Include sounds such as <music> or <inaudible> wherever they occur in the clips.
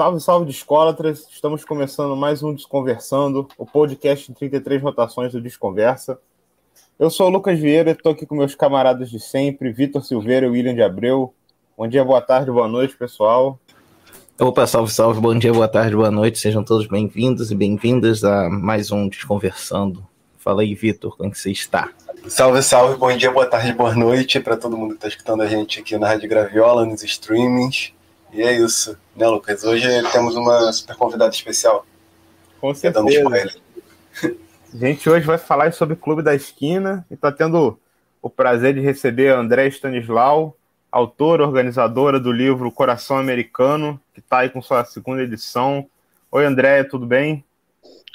Salve, salve de escolatras! Estamos começando mais um Desconversando, o podcast em 33 rotações do Desconversa. Eu sou o Lucas Vieira, estou aqui com meus camaradas de sempre, Vitor Silveira e William de Abreu. Bom dia, boa tarde, boa noite, pessoal. Opa, salve, salve, bom dia, boa tarde, boa noite, sejam todos bem-vindos e bem-vindas a mais um Desconversando. Fala aí, Vitor, como é que você está? Salve, salve, bom dia, boa tarde, boa noite para todo mundo que está escutando a gente aqui na Rádio Graviola, nos streamings. E é isso, né, Lucas? Hoje temos uma super convidada especial. Com certeza. A <laughs> gente hoje vai falar sobre o Clube da Esquina e está tendo o prazer de receber a André Stanislau, autora, organizadora do livro Coração Americano, que está aí com sua segunda edição. Oi, André, tudo bem?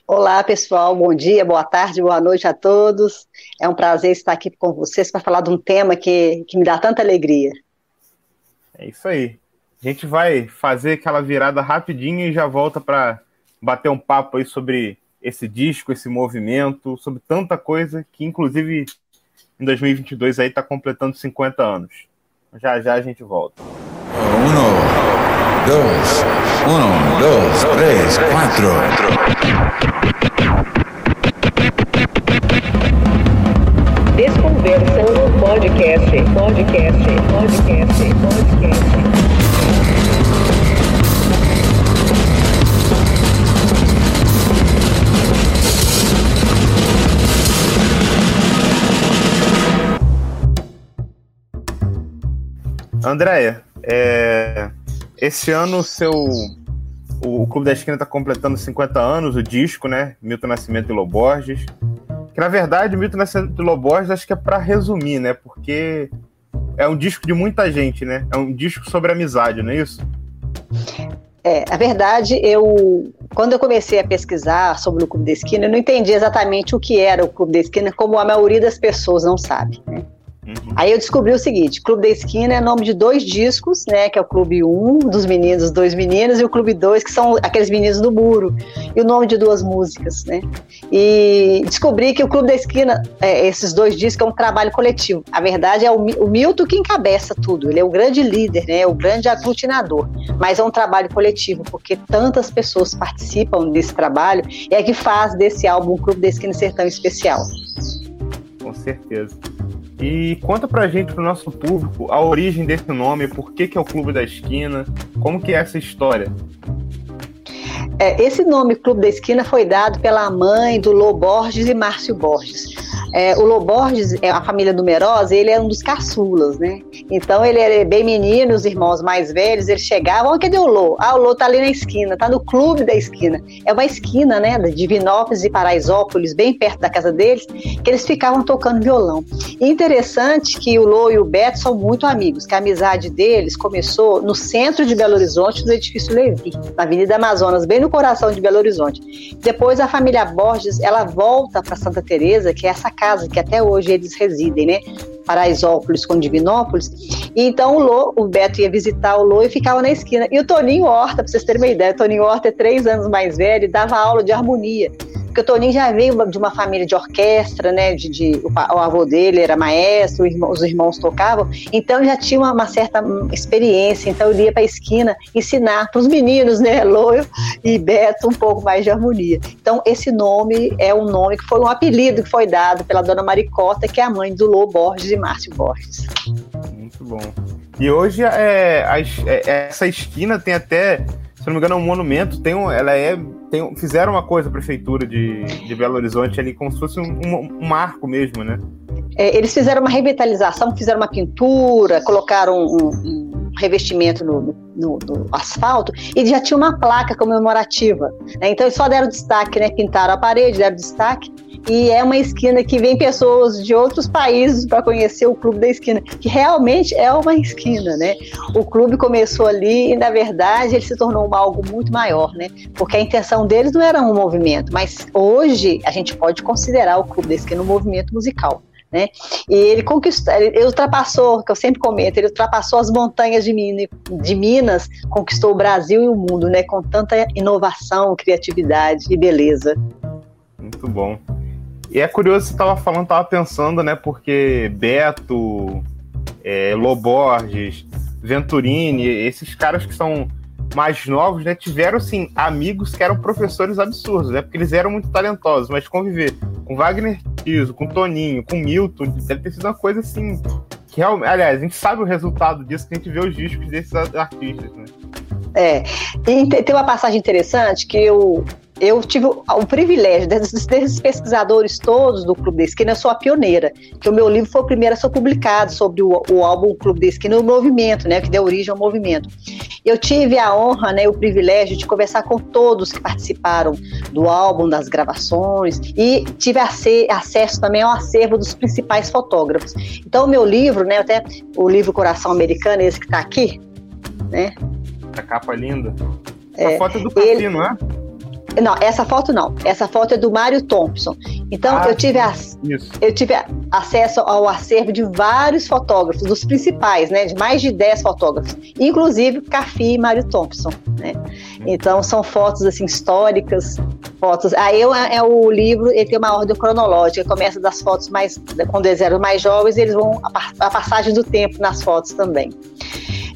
Olá, pessoal. Bom dia, boa tarde, boa noite a todos. É um prazer estar aqui com vocês para falar de um tema que, que me dá tanta alegria. É isso aí. A gente vai fazer aquela virada rapidinho e já volta para bater um papo aí sobre esse disco, esse movimento, sobre tanta coisa que, inclusive, em 2022 aí está completando 50 anos. Já já a gente volta. Um, dois, um, dois, três, quatro. Desconversando podcast, podcast, podcast, podcast. Andréia, é, esse ano seu o, Clube da Esquina está completando 50 anos, o disco, né? Milton Nascimento e Loborges. Que na verdade, Milton Nascimento e Loborges acho que é para resumir, né? Porque é um disco de muita gente, né? É um disco sobre amizade, não é isso? É, a verdade, eu quando eu comecei a pesquisar sobre o Clube da Esquina, eu não entendi exatamente o que era o Clube da Esquina, como a maioria das pessoas não sabe. Né? Uhum. Aí eu descobri o seguinte: Clube da Esquina é nome de dois discos, né? Que é o Clube 1 dos meninos, dois meninos, e o Clube 2, que são aqueles meninos do muro, e o nome de duas músicas, né? E descobri que o Clube da Esquina, é, esses dois discos, é um trabalho coletivo. A verdade é o, o Milton que encabeça tudo, ele é o grande líder, né? É o grande aglutinador, mas é um trabalho coletivo, porque tantas pessoas participam desse trabalho, e é que faz desse álbum o Clube da Esquina ser tão especial. Com certeza. E conta pra gente, pro nosso público, a origem desse nome, por que, que é o Clube da Esquina, como que é essa história? É, esse nome Clube da Esquina foi dado pela mãe do Lô Borges e Márcio Borges. É, o Loborges é a família numerosa, ele é um dos caçulas, né? Então ele é bem menino, os irmãos mais velhos, eles chegavam, oh, cadê o Lô? Ah, o Lô tá ali na esquina, tá no clube da esquina. É uma esquina, né, de Divinópolis e Paraisópolis, bem perto da casa deles, que eles ficavam tocando violão. E interessante que o Lô e o Beto são muito amigos, que a amizade deles começou no centro de Belo Horizonte, no edifício Levi, na Avenida Amazonas, bem no coração de Belo Horizonte. Depois a família Borges, ela volta para Santa Teresa, que é essa casa casa que até hoje eles residem, né? Paraisópolis com Divinópolis. E então o Lô, o Beto ia visitar o Lô e ficava na esquina. E o Toninho Horta, para vocês terem uma ideia, o Toninho Horta é três anos mais velho e dava aula de harmonia porque o Toninho já veio de uma família de orquestra, né? De, de o, o, avô dele era maestro, irmão, os irmãos tocavam, então já tinha uma, uma certa experiência. Então ele ia para a esquina ensinar para os meninos, né? <laughs> Loio e Beto, um pouco mais de harmonia. Então esse nome é um nome que foi um apelido que foi dado pela dona Maricota, que é a mãe do Lô Borges e Márcio Borges. Muito bom. E hoje é, a, é, essa esquina tem até se não me engano, é um monumento, tem um, ela é. Tem, fizeram uma coisa, a prefeitura de, de Belo Horizonte ali, como se fosse um, um, um marco mesmo, né? É, eles fizeram uma revitalização, fizeram uma pintura, colocaram um, revestimento no, no, no, asfalto e já tinha uma placa comemorativa. Né? Então eles só deram destaque, né? Pintaram a parede, deram destaque e é uma esquina que vem pessoas de outros países para conhecer o Clube da Esquina, que realmente é uma esquina, né? O clube começou ali e, na verdade, ele se tornou algo muito maior, né? Porque a intenção deles não era um movimento, mas hoje a gente pode considerar o Clube da Esquina um movimento musical. Né? E ele conquistou, ele ultrapassou, que eu sempre comento, ele ultrapassou as montanhas de Minas, de Minas, conquistou o Brasil e o mundo, né? Com tanta inovação, criatividade e beleza. Muito bom. E é curioso, você estava falando, estava pensando, né? Porque Beto, é, Loborges, Venturini, esses caras que são mais novos, né, tiveram, assim, amigos que eram professores absurdos, né? Porque eles eram muito talentosos, mas conviver com Wagner Tiso, com Toninho, com Milton, deve ter sido uma coisa, assim, que realmente... Aliás, a gente sabe o resultado disso, que a gente vê os discos desses artistas, né? É, e tem uma passagem interessante que eu, eu tive o, o privilégio desses, desses, pesquisadores todos do Clube da Esquina, eu sou a pioneira, que o meu livro foi o primeiro a ser publicado sobre o, o álbum Clube da Esquina, o movimento, né, que deu origem ao movimento. Eu tive a honra, né, o privilégio de conversar com todos que participaram do álbum, das gravações, e tive acesso também ao acervo dos principais fotógrafos. Então, o meu livro, né, até o livro Coração Americano, esse que está aqui, né, a capa linda. A é, foto é do Capi, ele... não é? Não, essa foto não. Essa foto é do Mário Thompson. Então ah, eu tive a, eu tive acesso ao acervo de vários fotógrafos, dos principais, né, de mais de 10 fotógrafos, inclusive Cafi e Mário Thompson, né? Então são fotos assim históricas, fotos. Aí é, é o livro, ele tem uma ordem cronológica, começa das fotos mais quando eles eram mais jovens, eles vão a, a passagem do tempo nas fotos também.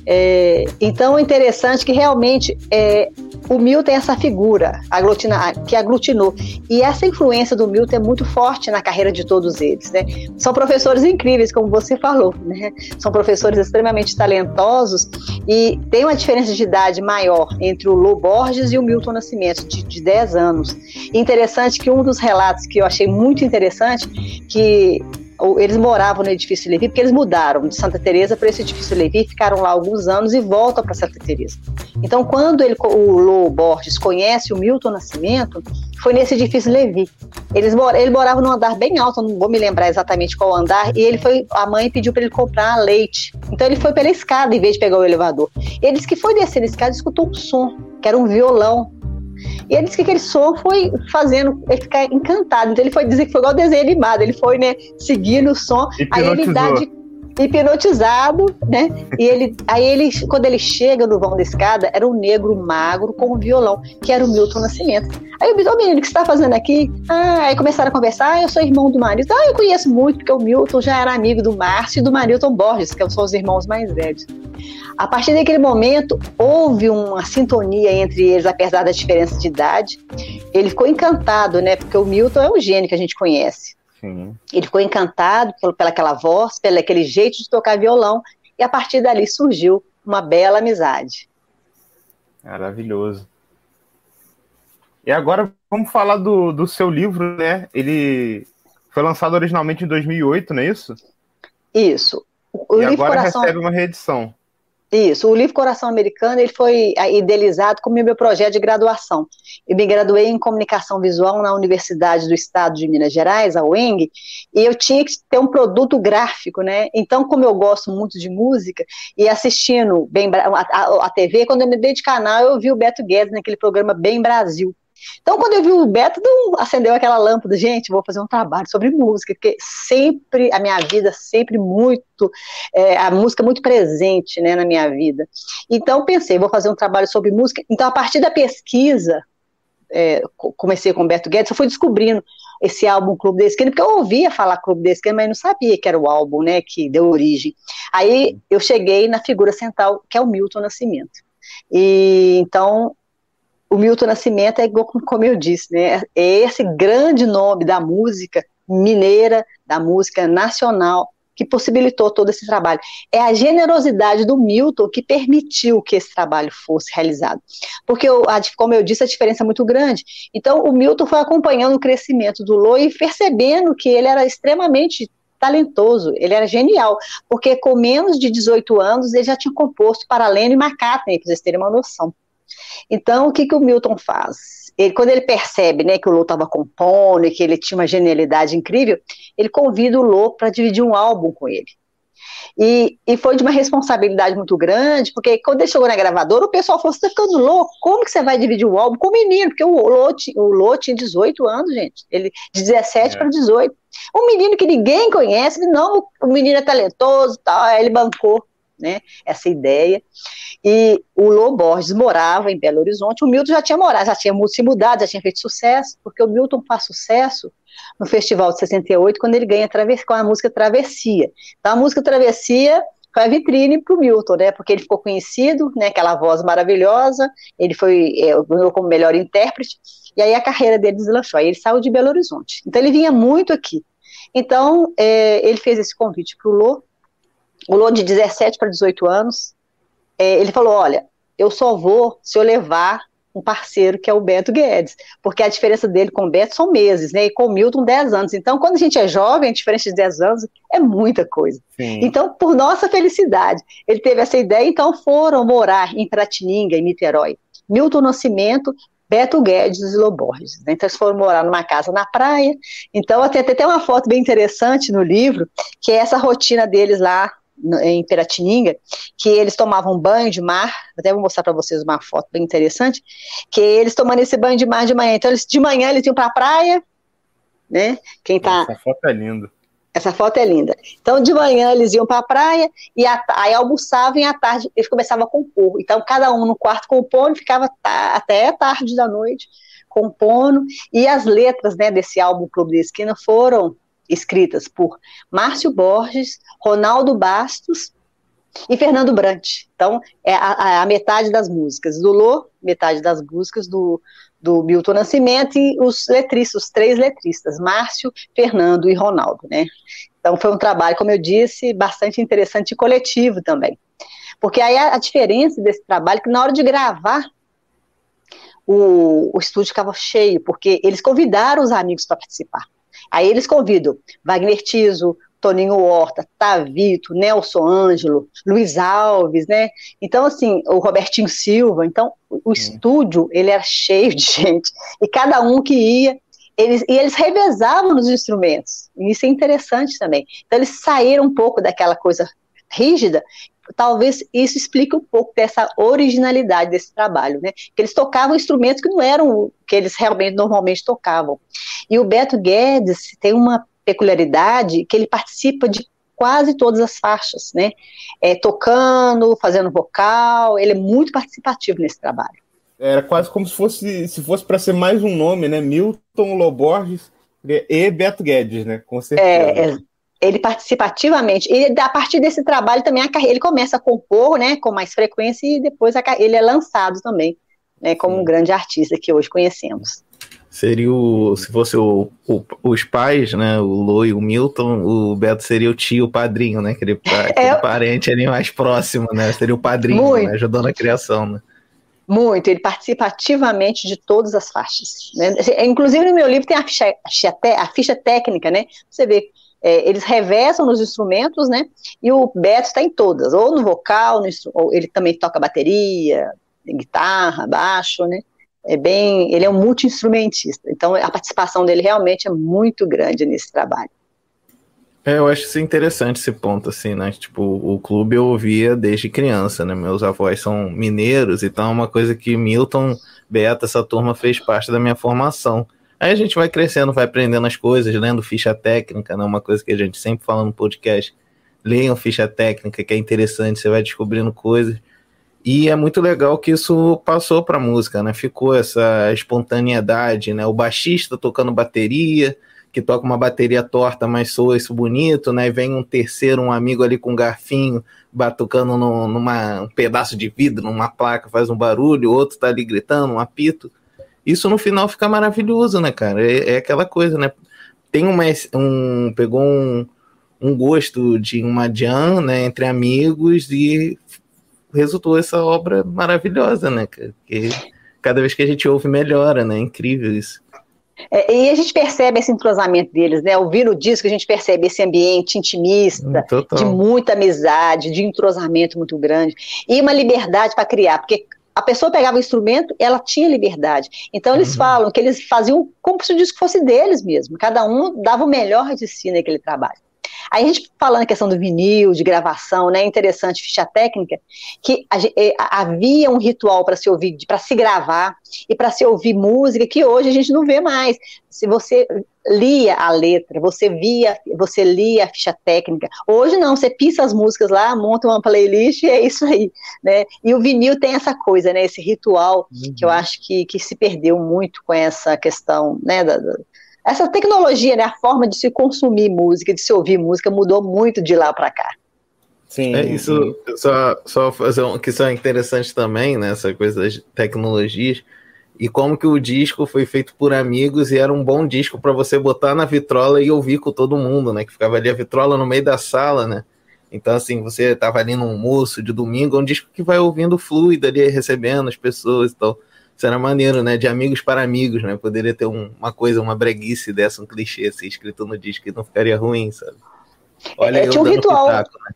É, então é interessante que realmente é, o Milton é essa figura aglutina, que aglutinou. E essa influência do Milton é muito forte na carreira de todos eles. Né? São professores incríveis, como você falou. Né? São professores extremamente talentosos e tem uma diferença de idade maior entre o Lô Borges e o Milton Nascimento, de, de 10 anos. Interessante que um dos relatos que eu achei muito interessante, que eles moravam no edifício Levi, porque eles mudaram de Santa Teresa para esse edifício Levi, ficaram lá alguns anos e voltam para Santa Teresa. Então, quando ele, o Lô Borges conhece o Milton Nascimento, foi nesse edifício Levi. Eles ele morava num andar bem alto, não vou me lembrar exatamente qual andar, e ele foi, a mãe pediu para ele comprar leite. Então ele foi pela escada em vez de pegar o elevador. Ele disse que foi descer a escada e escutou um som, que era um violão e ele disse que aquele som foi fazendo ele ficar encantado. Então ele foi dizer que foi igual desenho animado. Ele foi, né, seguindo o som. Aí ele dá de hipnotizado, né? E ele, aí ele, quando ele chega no vão da escada, era um negro magro com um violão, que era o Milton Nascimento. Aí eu disse, ô menino, o que você está fazendo aqui? Ah, aí começaram a conversar, ah, eu sou irmão do marido. Ah, eu conheço muito, porque o Milton já era amigo do Márcio e do Marilton Borges, que são os irmãos mais velhos. A partir daquele momento, houve uma sintonia entre eles, apesar da diferença de idade. Ele ficou encantado, né? Porque o Milton é um gênio que a gente conhece. Sim. Ele ficou encantado pelo, pelaquela voz, pelo aquele jeito de tocar violão, e a partir dali surgiu uma bela amizade. Maravilhoso. E agora vamos falar do, do seu livro, né? Ele foi lançado originalmente em 2008, não é isso? Isso. O e agora Coração... recebe uma reedição. Isso, o livro Coração Americano ele foi ah, idealizado como meu projeto de graduação. Eu me graduei em comunicação visual na Universidade do Estado de Minas Gerais, a UENG, e eu tinha que ter um produto gráfico, né? Então, como eu gosto muito de música e assistindo bem a, a, a TV, quando eu me dei de canal, eu vi o Beto Guedes naquele programa Bem Brasil. Então, quando eu vi o Beto, acendeu aquela lâmpada, gente, vou fazer um trabalho sobre música, porque sempre, a minha vida, sempre muito, é, a música muito presente, né, na minha vida. Então, pensei, vou fazer um trabalho sobre música. Então, a partir da pesquisa, é, comecei com o Beto Guedes, eu fui descobrindo esse álbum Clube da Esquina, porque eu ouvia falar Clube da Esquina, mas não sabia que era o álbum, né, que deu origem. Aí eu cheguei na figura central, que é o Milton Nascimento. E então o Milton Nascimento é como eu disse, né? É esse grande nome da música mineira, da música nacional, que possibilitou todo esse trabalho. É a generosidade do Milton que permitiu que esse trabalho fosse realizado. Porque, como eu disse, a diferença é muito grande. Então, o Milton foi acompanhando o crescimento do Lô e percebendo que ele era extremamente talentoso, ele era genial, porque com menos de 18 anos ele já tinha composto para Leno e McCartney, para vocês terem uma noção. Então, o que, que o Milton faz? Ele, quando ele percebe né, que o Lô estava compondo e que ele tinha uma genialidade incrível, ele convida o Lô para dividir um álbum com ele. E, e, foi de uma responsabilidade muito grande, porque quando ele chegou na gravadora, o pessoal falou: você está ficando louco, como que você vai dividir o álbum com o menino? Porque o Lô, o Lô tinha 18 anos, gente, ele de 17 é. para 18. Um menino que ninguém conhece, não, o menino é talentoso, tal, ele bancou né, essa ideia. E o Lô Borges morava em Belo Horizonte, o Milton já tinha morado, já tinha se mudado, já tinha feito sucesso, porque o Milton faz sucesso no Festival de 68, quando ele ganha com a música Travessia. Então, a música Travessia foi a vitrine para o Milton, né? Porque ele ficou conhecido, né? Aquela voz maravilhosa, ele foi é, ganhou como melhor intérprete, e aí a carreira dele deslanchou. Aí ele saiu de Belo Horizonte. Então ele vinha muito aqui. Então é, ele fez esse convite para o Lô, o Lô de 17 para 18 anos. É, ele falou: olha, eu só vou se eu levar um parceiro que é o Beto Guedes, porque a diferença dele com o Beto são meses, né? E com o Milton, 10 anos. Então, quando a gente é jovem, a diferença de 10 anos é muita coisa. Sim. Então, por nossa felicidade, ele teve essa ideia, então foram morar em Pratininga, em Niterói. Milton Nascimento, Beto Guedes e Loborges. Né? Então, eles foram morar numa casa na praia. Então, tem até uma foto bem interessante no livro, que é essa rotina deles lá em Piratininga, que eles tomavam banho de mar, até vou mostrar para vocês uma foto bem interessante, que eles tomando esse banho de mar de manhã. Então, eles, de manhã eles iam para a praia, né? Quem tá... Essa foto é linda. Essa foto é linda. Então, de manhã eles iam para a praia e a, aí almoçavam e à tarde eles começavam a compor. Então, cada um no quarto compondo, ficava até tarde da noite compondo. E as letras né, desse álbum Clube da Esquina foram escritas por Márcio Borges, Ronaldo Bastos e Fernando Brant. Então, é a, a metade das músicas do Lô, metade das músicas do, do Milton Nascimento e os letristas, os três letristas, Márcio, Fernando e Ronaldo, né? Então, foi um trabalho, como eu disse, bastante interessante e coletivo também. Porque aí a, a diferença desse trabalho é que na hora de gravar, o, o estúdio ficava cheio, porque eles convidaram os amigos para participar. Aí eles convidam Wagner Tiso, Toninho Horta, Tavito, Nelson Ângelo, Luiz Alves, né? Então, assim, o Robertinho Silva. Então, o estúdio, ele era cheio de <laughs> gente. E cada um que ia, eles, e eles revezavam nos instrumentos. E isso é interessante também. Então, eles saíram um pouco daquela coisa rígida. Talvez isso explique um pouco dessa originalidade desse trabalho, né? Que eles tocavam instrumentos que não eram o que eles realmente normalmente tocavam. E o Beto Guedes tem uma peculiaridade que ele participa de quase todas as faixas, né? É, tocando, fazendo vocal, ele é muito participativo nesse trabalho. Era quase como se fosse se fosse para ser mais um nome, né? Milton Loborges e Beto Guedes, né? Com certeza. É, é, ele participativamente, e a partir desse trabalho também a carreira, ele começa a compor, né, com mais frequência e depois a, ele é lançado também, né, como um grande artista que hoje conhecemos seria o. Se fosse o, o, os pais, né? O Lô e o Milton, o Beto seria o tio, o padrinho, né? Aquele, <laughs> aquele é, parente ali mais próximo, né? Seria o padrinho, né, ajudando a criação, né? Muito, ele participa ativamente de todas as faixas. Né? Inclusive no meu livro tem a ficha, a ficha técnica, né? Você vê, é, eles reversam nos instrumentos, né? E o Beto está em todas, ou no vocal, no, ou ele também toca bateria, guitarra, baixo, né? é bem, ele é um multi-instrumentista, então a participação dele realmente é muito grande nesse trabalho. É, eu acho isso interessante esse ponto, assim, né? Tipo, o clube eu ouvia desde criança, né? Meus avós são mineiros, então é uma coisa que Milton, Beata, essa turma fez parte da minha formação. Aí a gente vai crescendo, vai aprendendo as coisas, lendo ficha técnica, né? Uma coisa que a gente sempre fala no podcast. Leiam ficha técnica, que é interessante, você vai descobrindo coisas. E é muito legal que isso passou para a música, né? Ficou essa espontaneidade, né? O baixista tocando bateria, que toca uma bateria torta, mas soa isso bonito, né? E vem um terceiro, um amigo ali com um garfinho, batucando no, numa um pedaço de vidro, numa placa, faz um barulho, o outro tá ali gritando, um apito. Isso no final fica maravilhoso, né, cara? É, é aquela coisa, né? Tem uma, um. pegou um, um gosto de uma jam, né, entre amigos e resultou essa obra maravilhosa, né? Que cada vez que a gente ouve melhora, né? É incrível isso. É, e a gente percebe esse entrosamento deles, né? Ouvindo o disco, a gente percebe esse ambiente intimista, Total. de muita amizade, de entrosamento muito grande, e uma liberdade para criar, porque a pessoa pegava o instrumento, ela tinha liberdade. Então eles uhum. falam que eles faziam como se o disco fosse deles mesmo, cada um dava o melhor de si naquele trabalho. Aí a gente falando a questão do vinil, de gravação, né? Interessante, ficha técnica, que a, é, havia um ritual para se ouvir, para se gravar e para se ouvir música que hoje a gente não vê mais. Se você lia a letra, você via, você lia a ficha técnica. Hoje não, você pisa as músicas lá, monta uma playlist e é isso aí, né? E o vinil tem essa coisa, né? Esse ritual uhum. que eu acho que, que se perdeu muito com essa questão, né? Da, da, essa tecnologia, né, a forma de se consumir música, de se ouvir música, mudou muito de lá para cá. Sim. É isso, só, só fazer um que só é interessante também, né? Essa coisa das tecnologias. E como que o disco foi feito por amigos e era um bom disco para você botar na vitrola e ouvir com todo mundo, né? Que ficava ali a vitrola no meio da sala, né? Então, assim, você tava ali num almoço de domingo, é um disco que vai ouvindo fluido ali, recebendo as pessoas e tal. Isso era maneiro, né? De amigos para amigos, né? Poderia ter um- uma coisa, uma breguice dessa, um clichê assim, escrito no disco que não ficaria ruim, sabe? Olha É, eu tinha um ritual. pitaco, né?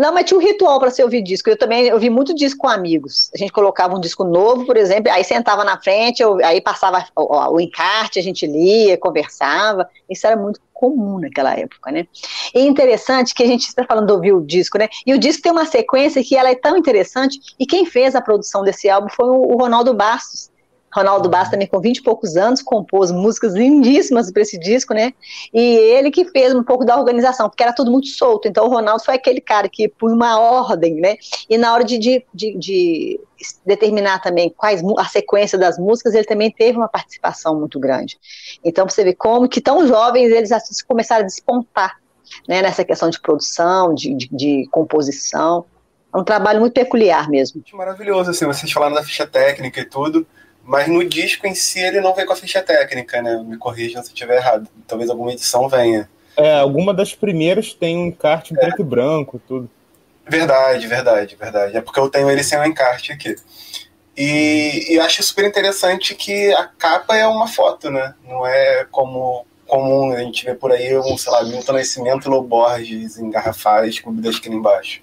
Não, mas tinha um ritual para se ouvir disco. Eu também ouvi muito disco com amigos. A gente colocava um disco novo, por exemplo, aí sentava na frente, eu- aí passava o, o encarte, a gente lia, conversava. Isso era muito comum naquela época, né? E interessante que a gente está falando de ouvir o disco, né? E o disco tem uma sequência que ela é tão interessante, e quem fez a produção desse álbum foi o, o Ronaldo Bastos. Ronaldo Bastos também com 20 e poucos anos, compôs músicas lindíssimas para esse disco, né? E ele que fez um pouco da organização, porque era tudo muito solto. Então o Ronaldo foi aquele cara que põe uma ordem, né? E na hora de, de, de, de determinar também quais a sequência das músicas, ele também teve uma participação muito grande. Então você vê como que tão jovens eles começaram a despontar, né? Nessa questão de produção, de, de, de composição. É um trabalho muito peculiar mesmo. Maravilhoso, assim, vocês falaram da ficha técnica e tudo, mas no disco em si ele não vem com a ficha técnica, né? Me corrijam se eu estiver errado. Talvez alguma edição venha. É, alguma das primeiras tem um encarte em preto e branco, tudo. Verdade, verdade, verdade. É porque eu tenho ele sem o encarte aqui. E, e acho super interessante que a capa é uma foto, né? Não é como comum a gente vê por aí um, sei lá, Milton Nascimento e Loborges engarrafados, clube da esquina embaixo.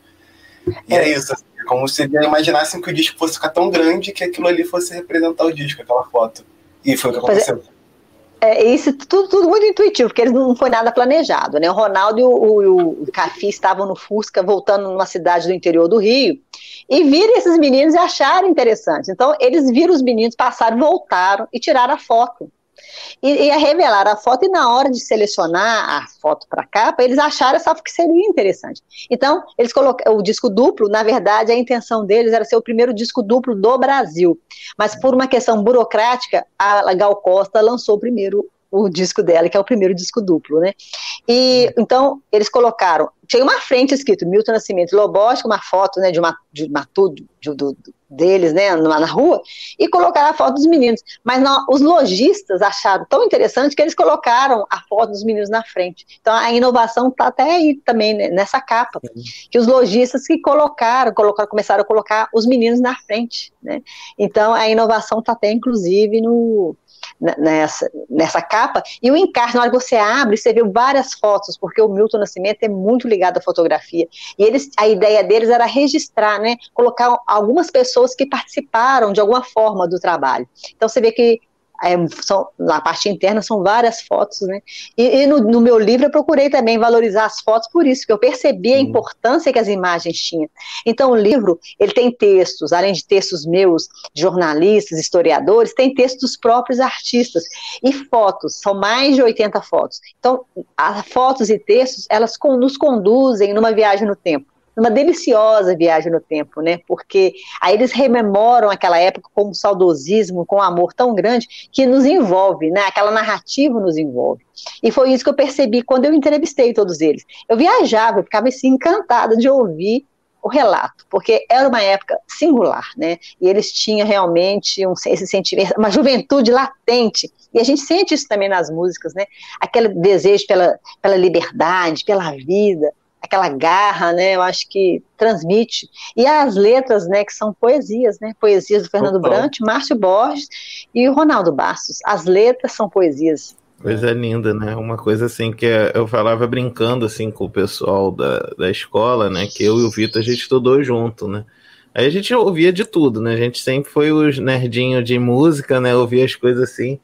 E é isso, assim, é como se imaginassem que o disco fosse ficar tão grande que aquilo ali fosse representar o disco, aquela foto. E foi o que é. aconteceu. É, isso tudo, tudo muito intuitivo, porque eles não foi nada planejado, né? O Ronaldo e o, o, o Cafi estavam no Fusca, voltando numa cidade do interior do Rio, e viram esses meninos e acharam interessante. Então, eles viram os meninos, passaram, voltaram e tiraram a foto. E, e revelaram a foto, e na hora de selecionar a foto para capa, eles acharam essa que seria interessante. Então, eles colocaram o disco duplo, na verdade, a intenção deles era ser o primeiro disco duplo do Brasil. Mas por uma questão burocrática, a Gal Costa lançou primeiro o disco dela, que é o primeiro disco duplo, né? E então eles colocaram, tinha uma frente escrito Milton Nascimento e Lobos, com uma foto, né, de uma de uma tudo de- do- deles, né, na, na rua, e colocaram a foto dos meninos. Mas não, os lojistas acharam tão interessante que eles colocaram a foto dos meninos na frente. Então a inovação está até aí também né, nessa capa, que os lojistas que colocaram, colocaram, começaram a colocar os meninos na frente, né? Então a inovação está até inclusive no nessa, nessa capa, e o encarte, na hora que você abre, você vê várias fotos, porque o Milton Nascimento é muito ligado à fotografia, e eles, a ideia deles era registrar, né, colocar algumas pessoas que participaram de alguma forma do trabalho. Então você vê que é, são, na parte interna são várias fotos, né? E, e no, no meu livro eu procurei também valorizar as fotos por isso, que eu percebi a importância que as imagens tinham. Então o livro, ele tem textos, além de textos meus, de jornalistas, historiadores, tem textos dos próprios artistas e fotos, são mais de 80 fotos. Então, as fotos e textos, elas nos conduzem numa viagem no tempo numa deliciosa viagem no tempo, né? Porque aí eles rememoram aquela época com um saudosismo, com um amor tão grande que nos envolve, né? Aquela narrativa nos envolve. E foi isso que eu percebi quando eu entrevistei todos eles. Eu viajava, eu ficava assim encantada de ouvir o relato, porque era uma época singular, né? E eles tinham realmente um, esse sentimento, uma juventude latente. E a gente sente isso também nas músicas, né? Aquele desejo pela, pela liberdade, pela vida, aquela garra, né? Eu acho que transmite. E as letras, né, que são poesias, né? Poesias do Fernando Total. Brant, Márcio Borges e o Ronaldo Bastos. As letras são poesias. Coisa linda, né? Uma coisa assim que eu falava brincando assim com o pessoal da, da escola, né? Que eu e o Vitor a gente estudou junto, né? Aí a gente ouvia de tudo, né? A gente sempre foi os nerdinhos de música, né? Ouvia as coisas assim.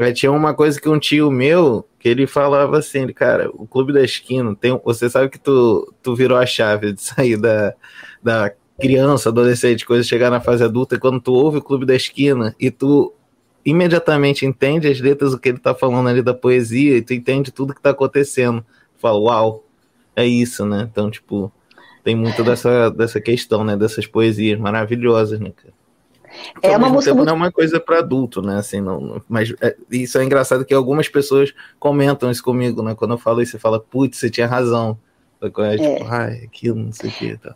Aí tinha uma coisa que um tio meu, que ele falava assim, ele, cara, o Clube da Esquina, tem, você sabe que tu, tu virou a chave de sair da, da criança, adolescente, coisa chegar na fase adulta, e quando tu ouve o Clube da Esquina e tu imediatamente entende as letras, o que ele tá falando ali da poesia, e tu entende tudo que tá acontecendo. Fala, uau, é isso, né? Então, tipo, tem muito dessa, dessa questão, né? Dessas poesias maravilhosas, né, cara? É ao uma mesmo música tempo, muito- não é uma coisa para adulto, né? Assim, não, não- mas é, isso é engraçado que algumas pessoas comentam isso comigo, né? Quando eu falo isso, você fala, putz, você tinha razão. É, tipo, ai, aquilo, não sei o que. Tá.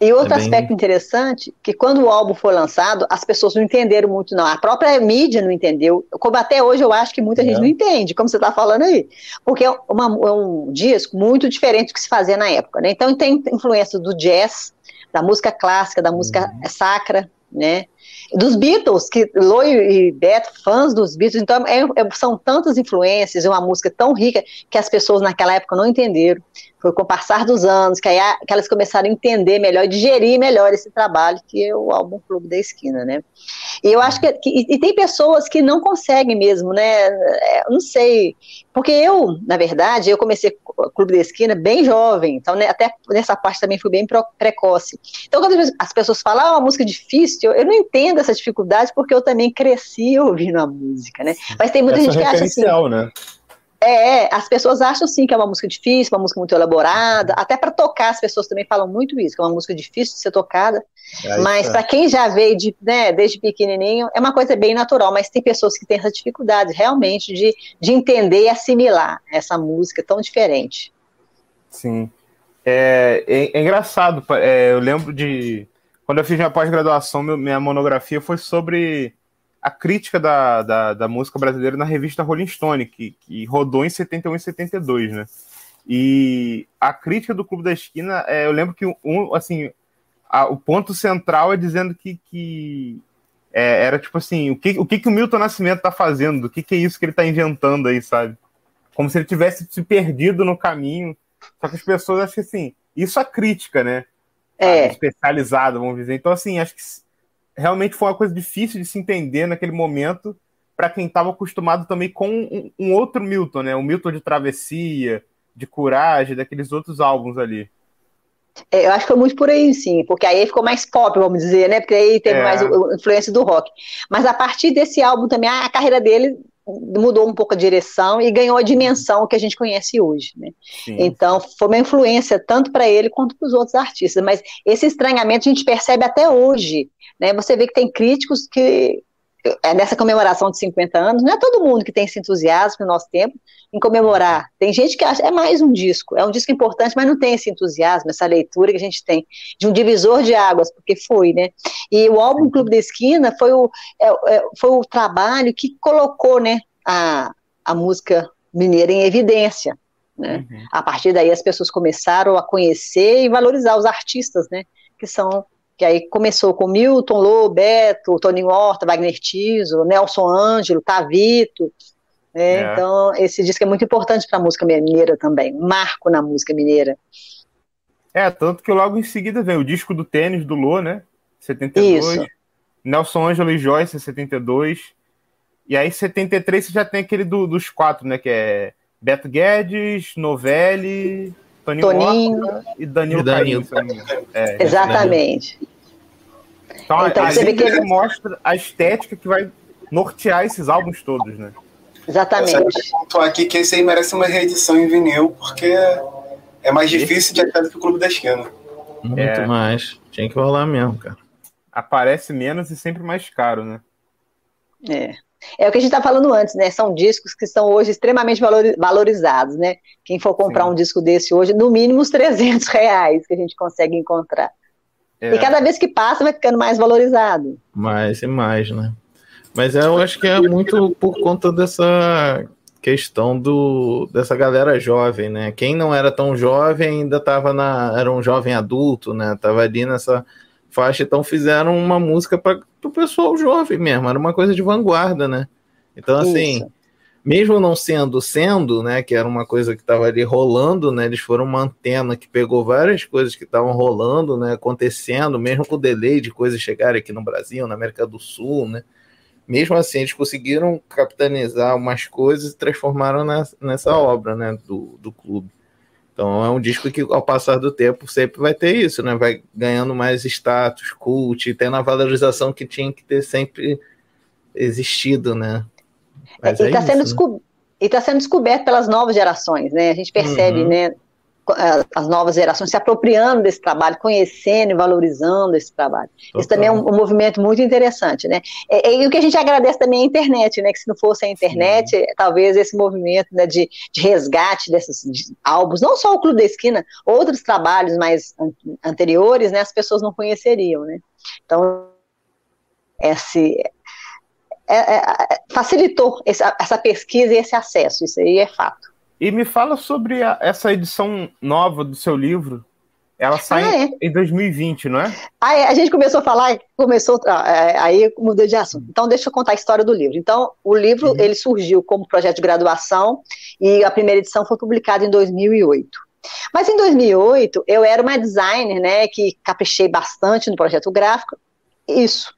E outro É bem- aspecto interessante, que quando o álbum foi lançado, as pessoas não entenderam muito, não. A própria mídia não entendeu. Como até hoje eu acho que muita É. gente não entende, como você está falando aí. Porque é, uma- é um disco muito diferente do que se fazia na época, né? Então tem influência do jazz, da música clássica, da música Uhum. sacra, né? Dos Beatles, que Loi e Beto, fãs dos Beatles, então é- é- são tantas influências, é uma música tão rica que as pessoas naquela época não entenderam. Foi com o passar dos anos que, aí, que elas começaram a entender melhor, digerir melhor esse trabalho que é o álbum Clube da Esquina, né? E eu acho que, que- e, tem pessoas que não conseguem mesmo, né? É, eu não sei, porque eu, na verdade, eu comecei o Clube da Esquina bem jovem, então né, até nessa parte também fui bem precoce. Então quando as pessoas falam, ah, uma música difícil, eu não entendo essa dificuldade porque eu também cresci <laughs> ouvindo a música, né? Mas tem muita Essa gente que acha assim, né? É, as pessoas acham sim que é uma música difícil, uma música muito elaborada, até para tocar as pessoas também falam muito isso, que é uma música difícil de ser tocada, Aí mas tá. para quem já veio de, né, desde pequenininho, é uma coisa bem natural, mas tem pessoas que têm essa dificuldade realmente de, de entender e assimilar essa música tão diferente. Sim. É, é- é engraçado. é, eu lembro de. Quando eu fiz minha pós-graduação, minha monografia foi sobre a crítica da, da, da música brasileira na revista Rolling Stone, que, que rodou em 71 e 72, né? E a crítica do Clube da Esquina, é, eu lembro que um, assim, a- o ponto central é dizendo que, que é, era tipo assim, o que, o que, que o Milton Nascimento tá fazendo? O que, que é isso que ele tá inventando aí, sabe? Como se ele tivesse se perdido no caminho. Só que as pessoas acham que assim, isso é crítica, né? É. Ah, Especializada, vamos dizer. Então, assim, acho que realmente foi uma coisa difícil de se entender naquele momento para quem estava acostumado também com um, um outro Milton, né? O Milton de Travessia, de Coragem, daqueles outros álbuns ali. É, eu acho que foi muito por aí, sim, porque aí ficou mais pop, vamos dizer, né? Porque aí teve É. mais influência do rock. Mas a partir desse álbum também, a carreira dele mudou um pouco a direção e ganhou a dimensão que a gente conhece hoje, né? Então, foi uma influência tanto para ele quanto para os outros artistas. Mas esse estranhamento a gente percebe até hoje. Né? Você vê que tem críticos que, é, nessa comemoração de 50 anos, não é todo mundo que tem esse entusiasmo no nosso tempo em comemorar. Tem gente que acha é mais um disco, é um disco importante, mas não tem esse entusiasmo, essa leitura que a gente tem de um divisor de águas, porque foi, né? E o álbum Clube da Esquina foi o, é, é, foi o trabalho que colocou né, a, a música mineira em evidência. Né? Uhum. A partir daí as pessoas começaram a conhecer e valorizar os artistas, né? Que são que aí começou com Milton Lô, Beto, Toninho Horta, Wagner Tiso, Nelson Ângelo, Tavito. né? É. Então, esse disco é muito importante para a música mineira também, marco na música mineira. É, tanto que logo em seguida vem o disco do tênis do Lô, né? 72. Isso. Nelson Ângelo e Joyce, 72. E aí, 73, você já tem aquele do- dos quatro, né? Que é Beto Guedes, Novelli, Toninho, Toninho. E Danilo, E Danilo. Caim, eu engano. É, Exatamente. Então, Então, aí você vê que ele mostra a estética que vai nortear esses álbuns todos, né? Eu Exatamente. sempre pontuar aqui que esse aí merece uma reedição em vinil, porque é mais difícil de achar do que o Clube da Esquina. Muito É. mais. Tinha que rolar mesmo, cara. Aparece menos e sempre mais caro, né? É. É o que a gente está falando antes, né? São discos que estão hoje extremamente valori- valorizados, né? Quem for comprar Sim. um disco desse hoje, no mínimo uns 300 <laughs> reais que a gente consegue encontrar. É, E cada vez que passa vai ficando mais valorizado. Mais e mais, né? Mas eu acho que é muito por conta dessa questão do dessa galera jovem, né? Quem não era tão jovem ainda estava na era um jovem adulto, né? Tava ali nessa faixa, então fizeram uma música para o pessoal jovem mesmo, era uma coisa de vanguarda, né? Então assim, Isso. mesmo não sendo sendo, né, que era uma coisa que estava ali rolando, né, eles foram uma antena que pegou várias coisas que estavam rolando, né, acontecendo, mesmo com o delay de coisas chegarem aqui no Brasil, na América do Sul, né, mesmo assim eles conseguiram capitalizar umas coisas e transformaram nessa, nessa obra, né, do, do clube. Então é um disco que ao passar do tempo sempre vai ter isso, né, vai ganhando mais status, cult, tendo a valorização que tinha que ter sempre existido, né. Mas e é está isso, sendo, né? desco- e tá sendo descoberto pelas novas gerações, né? A gente percebe, Uhum. né? Eh, as novas gerações se apropriando desse trabalho, conhecendo e valorizando esse trabalho. Total. Isso também é um, um, movimento muito interessante, né? E, e, o que a gente agradece também é a internet, né? Que se não fosse a internet, Sim. talvez esse movimento né, de, de resgate desses de álbuns, não só o Clube da Esquina, outros trabalhos mais an anteriores, né? As pessoas não conheceriam, né? Então, esse, é, é, é, facilitou essa, essa, pesquisa e esse acesso, isso aí é fato. E me fala sobre a, essa edição nova do seu livro. Ela sai ah, é. em 2020, não é? Ah, é, a gente começou a falar, começou, ah, é, aí mudou de assunto. Então, deixa eu contar a história do livro. Então, o livro, uhum. ele surgiu como projeto de graduação e a primeira edição foi publicada em 2008. Mas em 2008, eu era uma designer, né, que caprichei bastante no projeto gráfico, isso.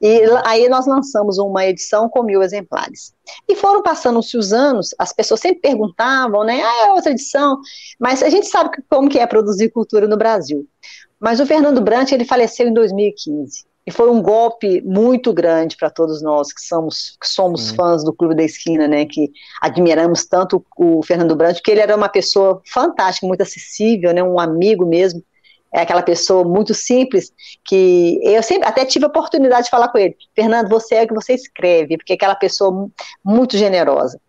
E aí nós lançamos uma edição com mil exemplares. E foram passando-se os anos, as pessoas sempre perguntavam, né? Ah, é outra edição. Mas a gente sabe como que é produzir cultura no Brasil. Mas o Fernando Brant, ele faleceu em 2015. E foi um golpe muito grande para todos nós que somos, que somos fãs do Clube da Esquina, né? Que admiramos tanto o Fernando Brant, que ele era uma pessoa fantástica, muito acessível, né? Um amigo mesmo é aquela pessoa muito simples que eu sempre até tive a oportunidade de falar com ele, Fernando, você é o que você escreve, porque é aquela pessoa muito generosa.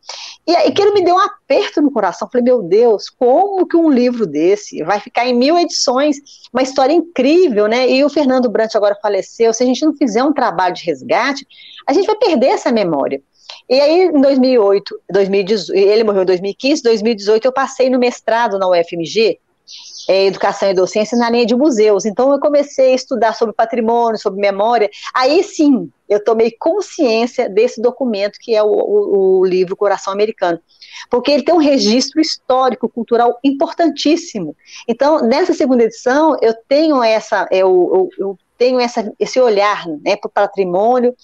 E aí que ele me deu um aperto no coração, falei, meu Deus, como que um livro desse vai ficar em mil edições, uma história incrível, né? E o Fernando Brant agora faleceu, se a gente não fizer um trabalho de resgate, a gente vai perder essa memória. E aí, em 2008, 2018, ele morreu em 2015, 2018, eu passei no mestrado na UFMG, é, educação e docência na linha de museus. Então eu comecei a estudar sobre patrimônio, sobre memória. Aí sim, eu tomei consciência desse documento que é o, o, o livro Coração Americano. Porque ele tem um registro histórico, cultural importantíssimo. Então, nessa segunda edição, eu tenho essa, eu, eu, eu tenho essa, esse olhar né, para o patrimônio,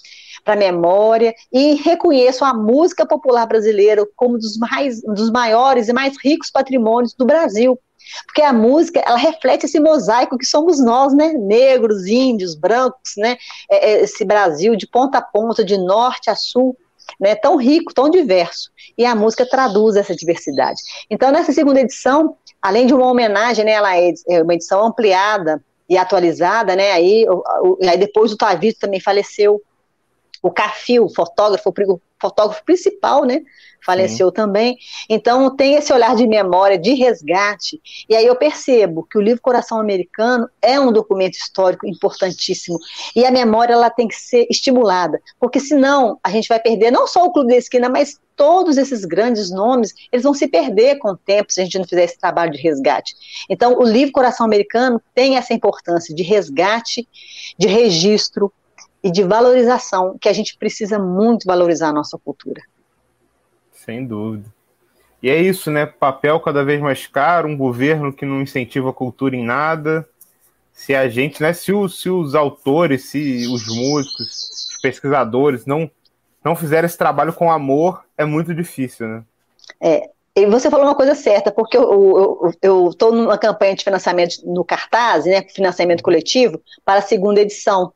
para a memória, e reconheço a música popular brasileira como dos, mais, dos maiores e mais ricos patrimônios do Brasil. Porque a música, ela reflete esse mosaico que somos nós, né? Negros, índios, brancos, né? É, é, esse Brasil de ponta a ponta, de norte a sul, né? Tão rico, tão diverso. E a música traduz essa diversidade. Então, nessa segunda edição, além de uma homenagem, né? Ela é, é uma edição ampliada e atualizada, né? Aí, aí depois o Tavito também faleceu. O Cafio, fotógrafo, o fotógrafo principal, né? faleceu Sim. também. Então tem esse olhar de memória, de resgate. E aí eu percebo que o livro Coração Americano é um documento histórico importantíssimo. E a memória ela tem que ser estimulada, porque senão a gente vai perder não só o Clube da Esquina, mas todos esses grandes nomes, eles vão se perder com o tempo se a gente não fizer esse trabalho de resgate. Então, o livro Coração Americano tem essa importância de resgate, de registro e de valorização, que a gente precisa muito valorizar a nossa cultura. Sem dúvida. E é isso, né? Papel cada vez mais caro, um governo que não incentiva a cultura em nada. Se a gente, né? Se, os, se os autores, se os músicos, os pesquisadores não, não fizerem esse trabalho com amor, é muito difícil, né? É, e você falou uma coisa certa, porque eu estou numa campanha de financiamento no cartaz, né, financiamento coletivo, para a segunda edição.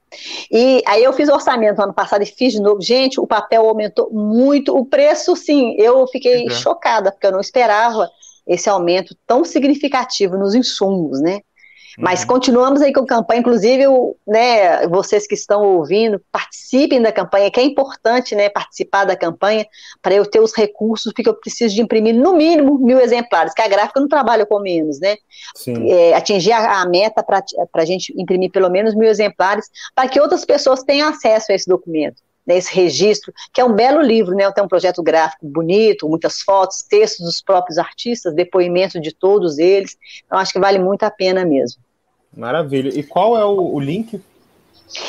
E aí eu fiz o orçamento ano passado e fiz de novo. Gente, o papel aumentou muito. O preço, sim, eu fiquei chocada, porque eu não esperava esse aumento tão significativo nos insumos, né? Mas uhum. continuamos aí com a campanha, inclusive, né, vocês que estão ouvindo, participem da campanha, que é importante, né, participar da campanha para eu ter os recursos, porque eu preciso de imprimir no mínimo mil exemplares, que a gráfica não trabalha com menos, né? É, atingir a, a meta para a gente imprimir pelo menos mil exemplares, para que outras pessoas tenham acesso a esse documento nesse né, registro, que é um belo livro, né? Tem um projeto gráfico bonito, muitas fotos, textos dos próprios artistas, depoimentos de todos eles. Então, acho que vale muito a pena mesmo. Maravilha. E qual é o, o link?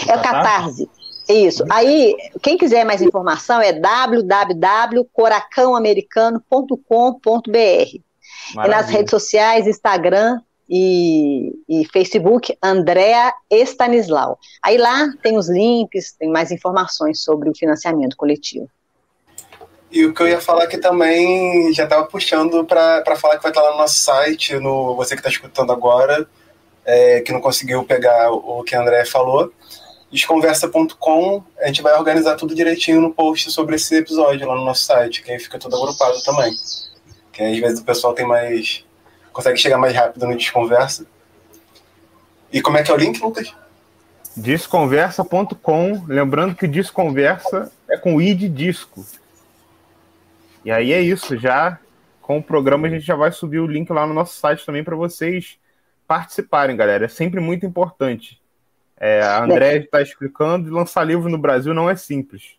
É o Catarse. Isso. Aí, quem quiser mais informação é www.coracãoamericano.com.br. E nas redes sociais, Instagram e, e, Facebook, Andrea Estanislau. Aí lá tem os links, tem mais informações sobre o financiamento coletivo. E o que eu ia falar aqui também, já estava puxando para falar que vai estar lá no nosso site, no você que está escutando agora, é, que não conseguiu pegar o que a André falou. Desconversa.com, a gente vai organizar tudo direitinho no post sobre esse episódio lá no nosso site, que aí fica tudo agrupado também. Que às vezes o pessoal tem mais consegue chegar mais rápido no Desconversa. E como é que é o link, Lucas? Desconversa.com. Lembrando que Desconversa é com I de disco. E aí é isso, já com o programa a gente já vai subir o link lá no nosso site também para vocês participarem, galera. É sempre muito importante. É, a André está explicando, lançar livro no Brasil não é simples.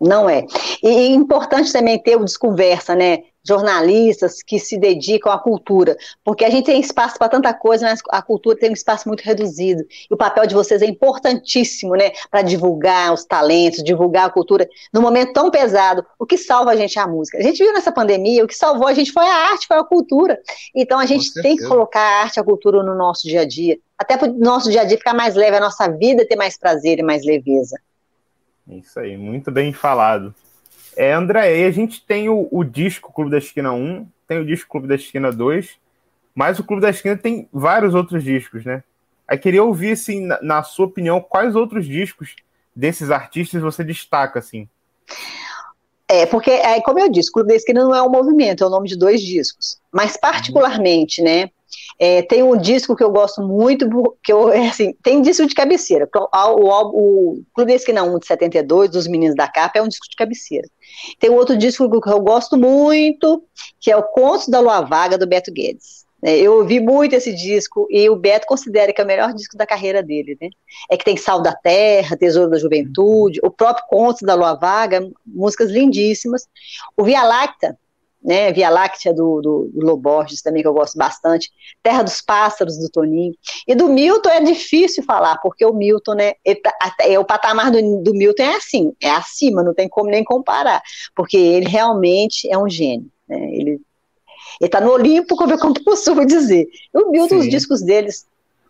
Não é. E é importante também ter o desconversa, né? Jornalistas que se dedicam à cultura, porque a gente tem espaço para tanta coisa, mas a cultura tem um espaço muito reduzido. E o papel de vocês é importantíssimo, né? Para divulgar os talentos, divulgar a cultura num momento tão pesado. O que salva a gente é a música. A gente viu nessa pandemia, o que salvou a gente foi a arte, foi a cultura. Então a gente tem que colocar a arte e a cultura no nosso dia a dia, até para o nosso dia a dia ficar mais leve, a nossa vida ter mais prazer e mais leveza. Isso aí, muito bem falado. É, André, a gente tem o, o, disco Clube da Esquina 1, tem o disco Clube da Esquina 2, mas o Clube da Esquina tem vários outros discos, né? Aí queria ouvir, assim, na, na sua opinião, quais outros discos desses artistas você destaca, assim? É, porque, é, como eu disse, Clube da Esquina não é um movimento, é o nome de dois discos. Mas, particularmente, né, é, tem um disco que eu gosto muito, que eu, <laughs> é assim, tem disco de cabeceira. O, o, o Clube Esquina 1 de 72, dos Meninos da Capa, é um disco de cabeceira. Tem outro disco que eu gosto muito, que é o Contos da Lua Vaga, do Beto Guedes. É, eu ouvi muito esse disco e o Beto considera que é o melhor disco da carreira dele, né? É que tem Sal da Terra, Tesouro da Juventude, o próprio Contos da Lua Vaga, músicas lindíssimas. O Via Lacta, né, Via Láctea do, do, do Loborges também, que eu gosto bastante, Terra dos Pássaros do Toninho, e do Milton é difícil falar, porque o Milton, né, tá, é, o patamar do, do Milton é assim, é acima, não tem como nem comparar, porque ele realmente é um gênio, né, ele está no Olimpo, como eu costumo dizer, o Milton, Sim. os discos deles,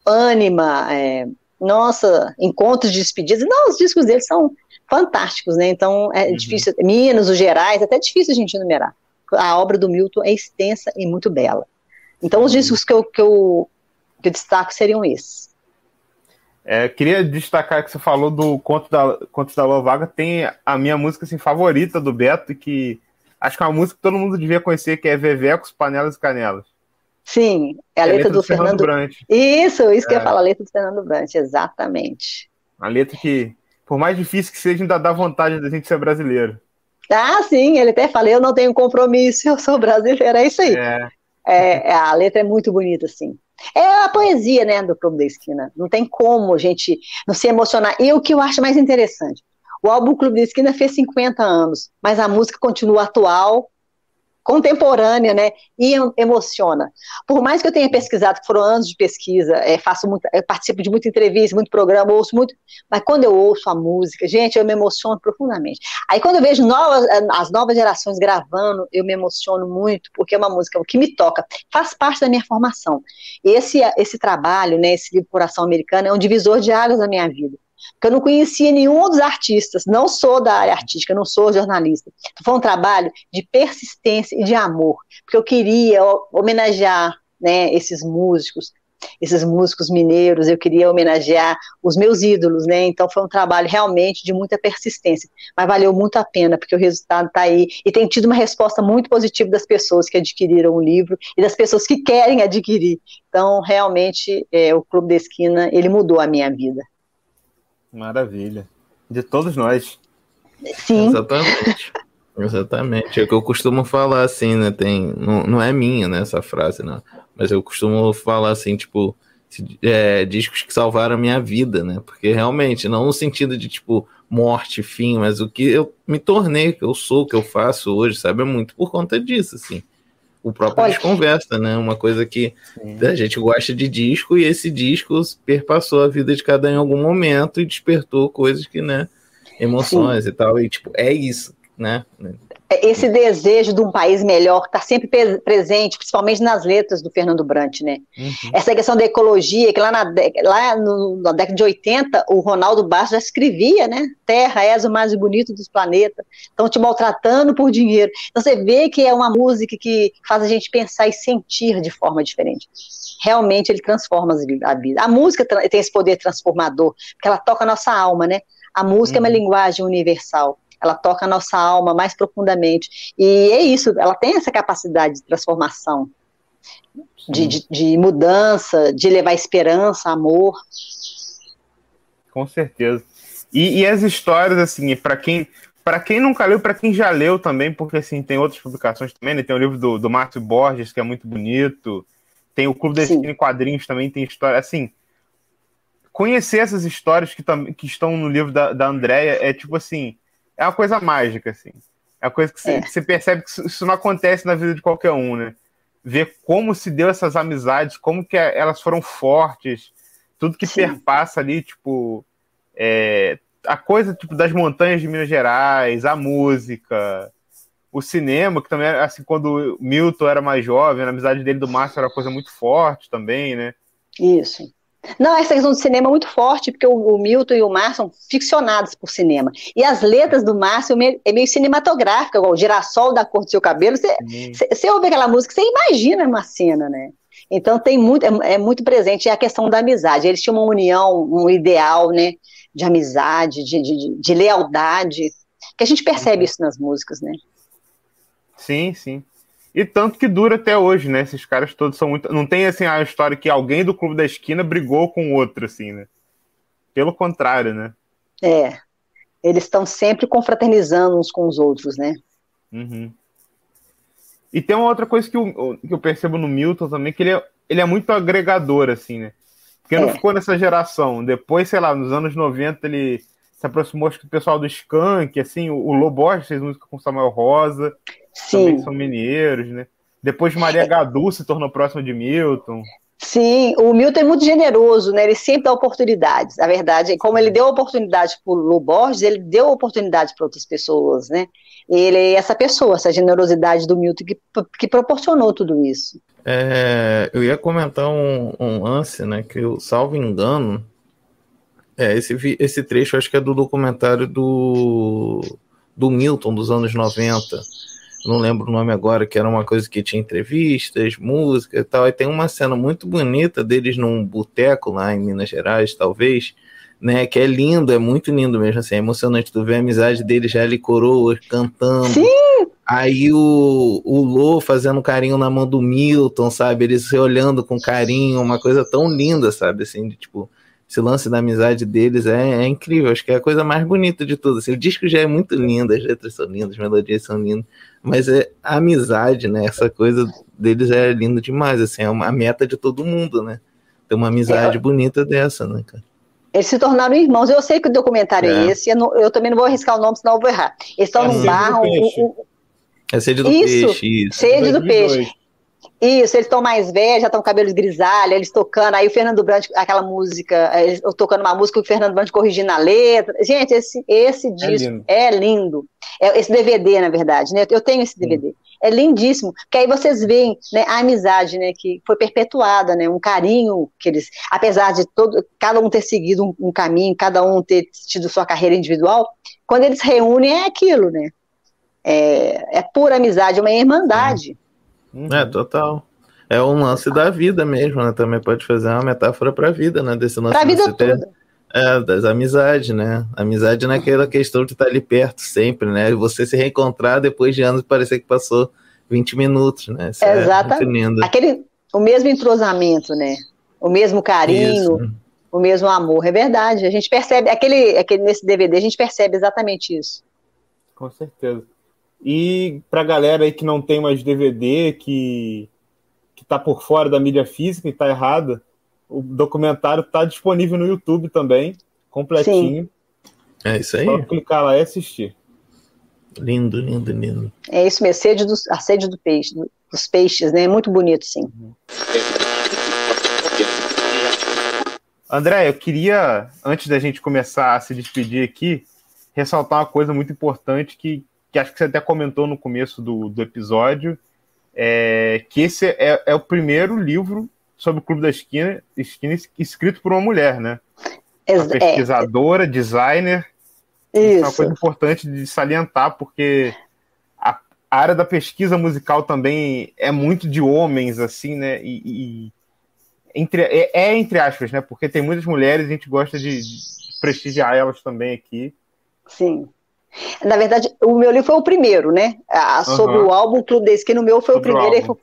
Ânima, é, nossa, Encontros de Despedidas, não, os discos deles são fantásticos, né, então é uhum. difícil, Minas, os Gerais, até difícil a gente enumerar a obra do Milton é extensa e muito bela. Então, os discos que eu, que eu, que eu destaco seriam esses. É, queria destacar que você falou do Conto da, Conto da Lua Vaga, tem a minha música assim, favorita do Beto, que acho que é uma música que todo mundo devia conhecer, que é Vevecos, Panelas e Canelas. Sim, é a, é letra, letra, do, do Fernando, Fernando Brant. Isso, isso é. que eu ia é. falar, a letra do Fernando Brant, exatamente. A letra que, por mais difícil que seja, ainda dá vontade da gente ser brasileiro. Ah, sim, ele até fala, eu não tenho compromisso, eu sou brasileira, é isso aí. É. É, é a letra é muito bonita, assim. É a poesia, né, do Clube da Esquina. Não tem como a gente não se emocionar. E o que eu acho mais interessante, o álbum Clube da Esquina fez 50 anos, mas a música continua atual, contemporânea, né, e emociona. Por mais que eu tenha pesquisado, foram anos de pesquisa, é, faço muito, participo de muita entrevista, muito programa, ouço muito, mas quando eu ouço a música, gente, eu me emociono profundamente. Aí quando eu vejo novas, as novas gerações gravando, eu me emociono muito, porque é uma música que me toca, faz parte da minha formação. Esse, esse trabalho, né, esse livro Coração Americano, é um divisor de águas na minha vida porque eu não conhecia nenhum dos artistas, não sou da área artística, não sou jornalista. Então, foi um trabalho de persistência e de amor, porque eu queria homenagear né, esses músicos, esses músicos mineiros, eu queria homenagear os meus ídolos, né? Então foi um trabalho realmente de muita persistência, mas valeu muito a pena, porque o resultado está aí e tem tido uma resposta muito positiva das pessoas que adquiriram o livro e das pessoas que querem adquirir. Então, realmente, é, o Clube da Esquina, ele mudou a minha vida. Maravilha. De todos nós. Sim. Exatamente. Exatamente. É o que eu costumo falar assim, né? Tem, não, não é minha, né, essa frase, não. Mas eu costumo falar assim, tipo, é, discos que salvaram a minha vida, né? Porque realmente, não no sentido de, tipo, morte, fim, mas o que eu me tornei, que eu sou, o que eu faço hoje, sabe? É muito por conta disso, assim o próprio Olha. Desconversa, né? Uma coisa que Sim. a gente gosta de disco e esse disco perpassou a vida de cada um em algum momento e despertou coisas que, né? Emoções Sim. e tal. E, tipo, é isso, né? Esse desejo de um país melhor está sempre presente, principalmente nas letras do Fernando Brant, né? Uhum. Essa questão da ecologia, que lá na, lá no, na década de 80, o Ronaldo Bastos já escrevia, né? Terra, és o mais bonito dos planetas, estão te maltratando por dinheiro. Então você vê que é uma música que faz a gente pensar e sentir de forma diferente. Realmente ele transforma a vida. A música tem esse poder transformador, porque ela toca a nossa alma, né? A música uhum. é uma uhum. linguagem universal ela toca a nossa alma mais profundamente. E é isso, ela tem essa capacidade de transformação. de, de, de mudança, de levar esperança, amor. Com certeza. E, e as histórias, assim, para quem para quem nunca leu, para quem já leu também, porque assim, tem outras publicações também, né? Tem o livro do, do Márcio Borges, que é muito bonito. Tem o Clube Sim. Esquina em Quadrinhos também, tem história. Assim, conhecer essas histórias que, que estão no livro da, da Andrea é tipo assim, é uma coisa mágica, assim. É uma coisa que você, É. você percebe que isso, não acontece na vida de qualquer um, né? Ver como se deu essas amizades, como que elas foram fortes, tudo que Sim. perpassa ali, tipo, é, a coisa tipo das montanhas de Minas Gerais, a música, o cinema, que também, assim, quando o Milton era mais jovem, a amizade dele do Márcio era uma coisa muito forte também, né? Isso. Não, essa questão do cinema é muito forte, porque o, o Milton e o Márcio são ficcionados por cinema. E as letras do Márcio é meio, é cinematográfica, igual o girassol da cor do seu cabelo. Você, ouve aquela música, você imagina uma cena, né? Então tem muito, é, é muito presente a questão da amizade. Eles tinham uma união, um ideal, né? De amizade, de, de, de lealdade, que a gente percebe isso nas músicas, né? Sim, sim. E tanto que dura até hoje, né? Esses caras todos são muito. Não tem assim a história que alguém do clube da esquina brigou com o outro, assim, né? Pelo contrário, né? É. Eles estão sempre confraternizando uns com os outros, né? Uhum. E tem uma outra coisa que eu, que eu percebo no Milton também, que ele é, ele é muito agregador, assim, né? Porque não É. ficou nessa geração. Depois, sei lá, nos anos 90, ele se aproximou acho que do pessoal do Skank, assim, o, o Loborges fez música com Samuel Rosa, também Sim, são mineiros, né? Depois Maria Gadu se tornou próxima de Milton. sim. O Milton é muito generoso, né? Ele sempre dá oportunidades. A verdade é que, como ele deu oportunidade para o Lu Borges, ele deu oportunidade para outras pessoas, né? Ele é essa pessoa, essa generosidade do Milton que, que proporcionou tudo isso. É, eu ia comentar um, um lance, né? Que eu, salvo engano, é, esse, esse trecho acho que é do documentário do, do Milton dos anos 90. Não lembro o nome agora, que era uma coisa que tinha entrevistas, música e tal. E tem uma cena muito bonita deles num boteco lá em Minas Gerais, talvez, né? Que é lindo, é muito lindo mesmo, assim, é emocionante. Tu vê a amizade deles já ali coroas, cantando. Sim. Aí o, o Lô fazendo carinho na mão do Milton, sabe? Eles se olhando com carinho, uma coisa tão linda, sabe? Assim, de, tipo, esse lance da amizade deles é, é incrível. Acho que é a coisa mais bonita de tudo. Assim, o disco já é muito lindo, as letras são lindas, as melodias são lindas, mas é a amizade, né? Essa coisa deles é linda demais, assim, é uma a meta de todo mundo, né? Ter uma amizade bonita dessa, né, cara? Eles se tornaram irmãos. Eu sei que o documentário é, É. esse, eu, não- eu também não vou arriscar o nome, senão eu vou errar. Eles estão É num bar, um- um- É sede do Isso. peixe, isso. sede do 2002. peixe. Isso, eles estão mais velhos, já estão com cabelos grisalhos, eles tocando, aí o Fernando Brant, aquela música, eles tocando uma música, o Fernando Brant corrigindo a letra. Gente, esse, esse disco lindo. é lindo. É, esse DVD, na verdade, né? Eu tenho esse DVD. É lindíssimo, porque aí vocês veem né, a amizade, né, que foi perpetuada, né, um carinho que eles, apesar de todo, cada um ter seguido um, um caminho, cada um ter tido sua carreira individual, quando eles reúnem é aquilo, né? É, é pura amizade, é uma irmandade. Uhum. É, total. É um lance da vida mesmo, né? Também pode fazer uma metáfora pra vida, né? Desse lance Pra vida você ter- toda. É, das amizades, né? Amizade não é aquela questão de estar ali perto sempre, né? Você se reencontrar depois de anos e parecer que passou 20 minutos, né? Isso é Exatamente. lindo. Aquele, o mesmo entrosamento, né? O mesmo carinho, Isso. o mesmo amor. É verdade. A gente percebe, aquele, aquele, nesse DVD, a gente percebe exatamente isso. Com certeza. E pra galera aí que não tem mais DVD, que, que tá por fora da mídia física e tá errada, o documentário tá disponível no YouTube também, completinho. É isso aí. Só clicar lá e assistir. Lindo, lindo, lindo. É isso mesmo, sede do, a sede do peixe, do- dos peixes, né? Muito bonito, sim. André, eu queria, antes da gente começar a se despedir aqui, ressaltar uma coisa muito importante que, que acho que você até comentou no começo do, do episódio, é, que esse é, é o primeiro livro sobre o Clube da Esquina, Esquina escrito por uma mulher, né? Uma é, pesquisadora, designer, isso é uma coisa importante de salientar, porque a a área da pesquisa musical também é muito de homens, assim, né? E, e- entre, é, é entre aspas, né? Porque tem muitas mulheres e a gente gosta de, de prestigiar elas também aqui. Sim. Na verdade, o meu livro foi o primeiro, né? Ah, Sobre Aham. o álbum Clube da Esquina, o meu foi Sobre o o primeiro. álbum.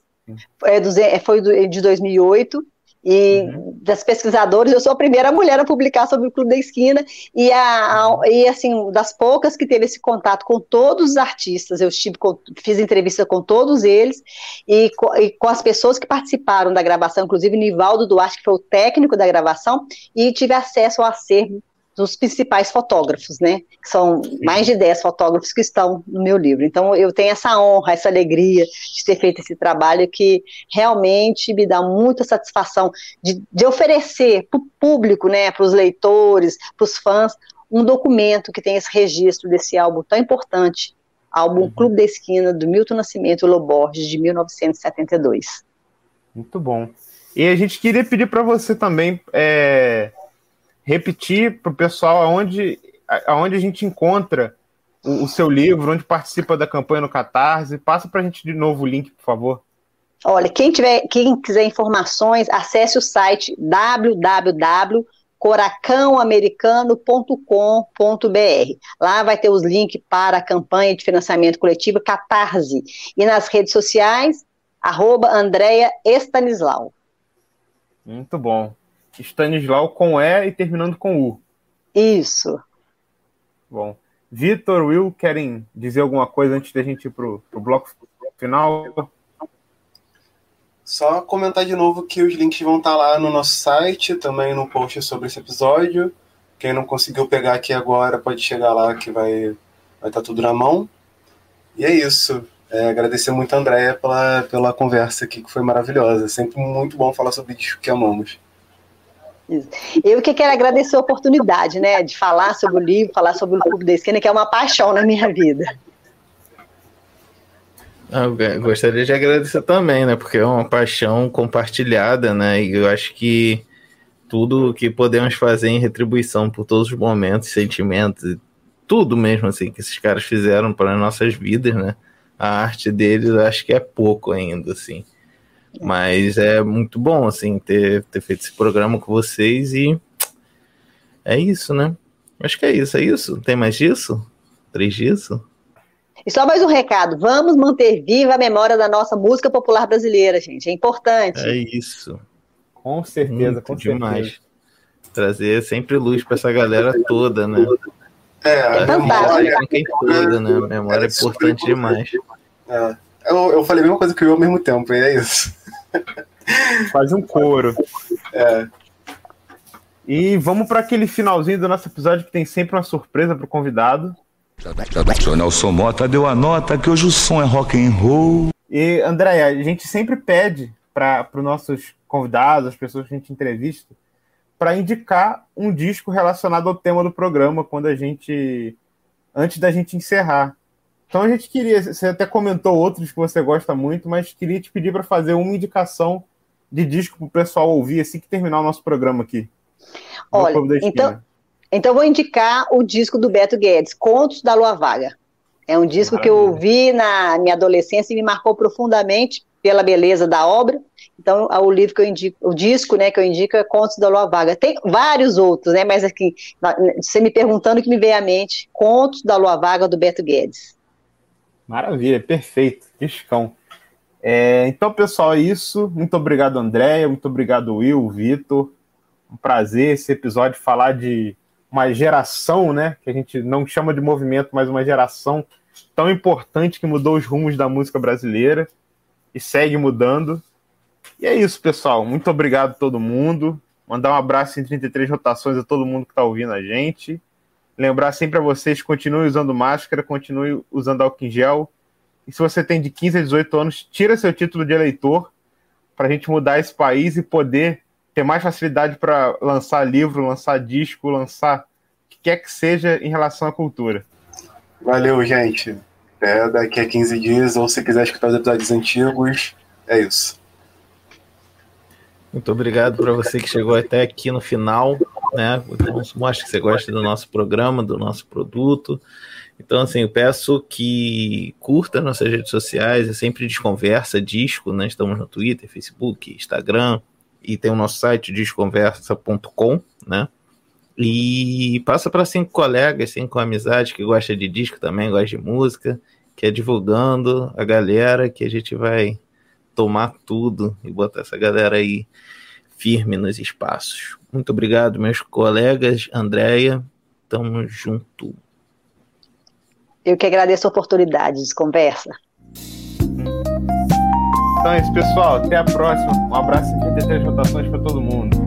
Ele É, do, foi do, de 2008. E uhum. das pesquisadoras, eu sou a primeira mulher a publicar sobre o Clube da Esquina, e, a, a, e assim, das poucas que teve esse contato com todos os artistas, eu estive com, fiz entrevista com todos eles, e com, e com, as pessoas que participaram da gravação, inclusive Nivaldo Duarte, que foi o técnico da gravação, e tive acesso ao acervo dos principais fotógrafos, né? Que são mais de 10 fotógrafos que estão no meu livro. Então, eu tenho essa honra, essa alegria de ter feito esse trabalho que realmente me dá muita satisfação de, de oferecer para o público, né, para os leitores, para os fãs, um documento que tem esse registro desse álbum tão importante, álbum uhum. Clube da Esquina, do Milton Nascimento Loborges, de 1972. Muito bom. E a gente queria pedir para você também é, repetir para o pessoal aonde, aonde a gente encontra o, o, seu livro, onde participa da campanha no Catarse. Passa para a gente de novo o link, por favor. Olha, quem, tiver, quem quiser informações, acesse o site www.coracãoamericano.com.br. Lá vai ter os links para a campanha de financiamento coletivo Catarse. E nas redes sociais, arroba Andréia Estanislau. Muito bom. Stanislau com E e terminando com U. Isso. Bom. Vitor, Will, querem dizer alguma coisa antes da gente ir para o bloco final? Só comentar de novo que os links vão estar lá no nosso site, também no post sobre esse episódio. Quem não conseguiu pegar aqui agora pode chegar lá que vai vai estar tudo na mão. E é isso. É, agradecer muito a Andréia pela, pela conversa aqui, que foi maravilhosa. Sempre muito bom falar sobre isso que amamos. Eu que quero agradecer a oportunidade, né, de falar sobre o livro, falar sobre o Clube da Esquina, que é uma paixão na minha vida. Eu gostaria de agradecer também, né, porque é uma paixão compartilhada, né, e eu acho que tudo que podemos fazer em retribuição por todos os momentos, sentimentos, tudo mesmo assim que esses caras fizeram para nossas vidas, né, a arte deles eu acho que é pouco ainda, assim. Mas é muito bom, assim, ter, ter feito esse programa com vocês e é isso, né? Acho que é isso, é isso. Tem mais disso? Três disso? E só mais um recado: vamos manter viva a memória da nossa música popular brasileira, gente. É importante. É isso. Com certeza, Muito com demais. Certeza. Trazer sempre luz para essa galera toda, né? É, a memória, toda, né? A memória é, é importante demais. É. Eu, eu falei a mesma coisa que eu ao mesmo tempo, e é isso. Faz um coro. É. E vamos para aquele finalzinho do nosso episódio que tem sempre uma surpresa para o convidado. O Nelson Mota deu a nota que hoje o som é rock and roll. E, André, a gente sempre pede para os nossos convidados, as pessoas que a gente entrevista, para indicar um disco relacionado ao tema do programa quando a gente. antes da gente encerrar. Então a gente queria, você até comentou outros que você gosta muito, mas queria te pedir para fazer uma indicação de disco para o pessoal ouvir assim que terminar o nosso programa aqui. Olha, então, então vou indicar o disco do Beto Guedes, Contos da Lua Vaga. É um disco Maravilha. que eu ouvi na minha adolescência e me marcou profundamente pela beleza da obra. Então, o livro que eu indico, o disco, né, que eu indico é Contos da Lua Vaga. Tem vários outros, né, mas aqui, você me perguntando que me veio à mente, Contos da Lua Vaga do Beto Guedes. Maravilha, perfeito. Discão. É, então, pessoal, é isso. Muito obrigado, Andréia. Muito obrigado, Will, Vitor. Um prazer esse episódio falar de uma geração, né? Que a gente não chama de movimento, mas uma geração tão importante que mudou os rumos da música brasileira e segue mudando. E é isso, pessoal. Muito obrigado a todo mundo. Mandar um abraço em 33 rotações a todo mundo que está ouvindo a gente. Lembrar sempre a vocês, continue usando máscara, continue usando álcool em gel. E se você tem de 15 a 18 anos, tira seu título de eleitor para a gente mudar esse país e poder ter mais facilidade para lançar livro, lançar disco, lançar o que quer que seja em relação à cultura. Valeu, gente. Até daqui a 15 dias, ou se quiser escutar os episódios antigos, é isso. Muito obrigado para você que chegou até aqui no final né? Então, mostre que você gosta do nosso programa, do nosso produto. Então, assim, eu peço que curta nossas redes sociais, é sempre Desconversa Disco, né? Estamos no Twitter, Facebook, Instagram, e tem o nosso site desconversa.com, né? E passa para cinco colegas, cinco amizades que gosta de disco também, gosta de música, que é divulgando a galera que a gente vai tomar tudo e botar essa galera aí firme nos espaços. Muito obrigado, meus colegas. Andréia, tamo junto. Eu que agradeço a oportunidade de conversa. Então é isso, pessoal. Até a próxima. Um abraço e 33 rotações para todo mundo.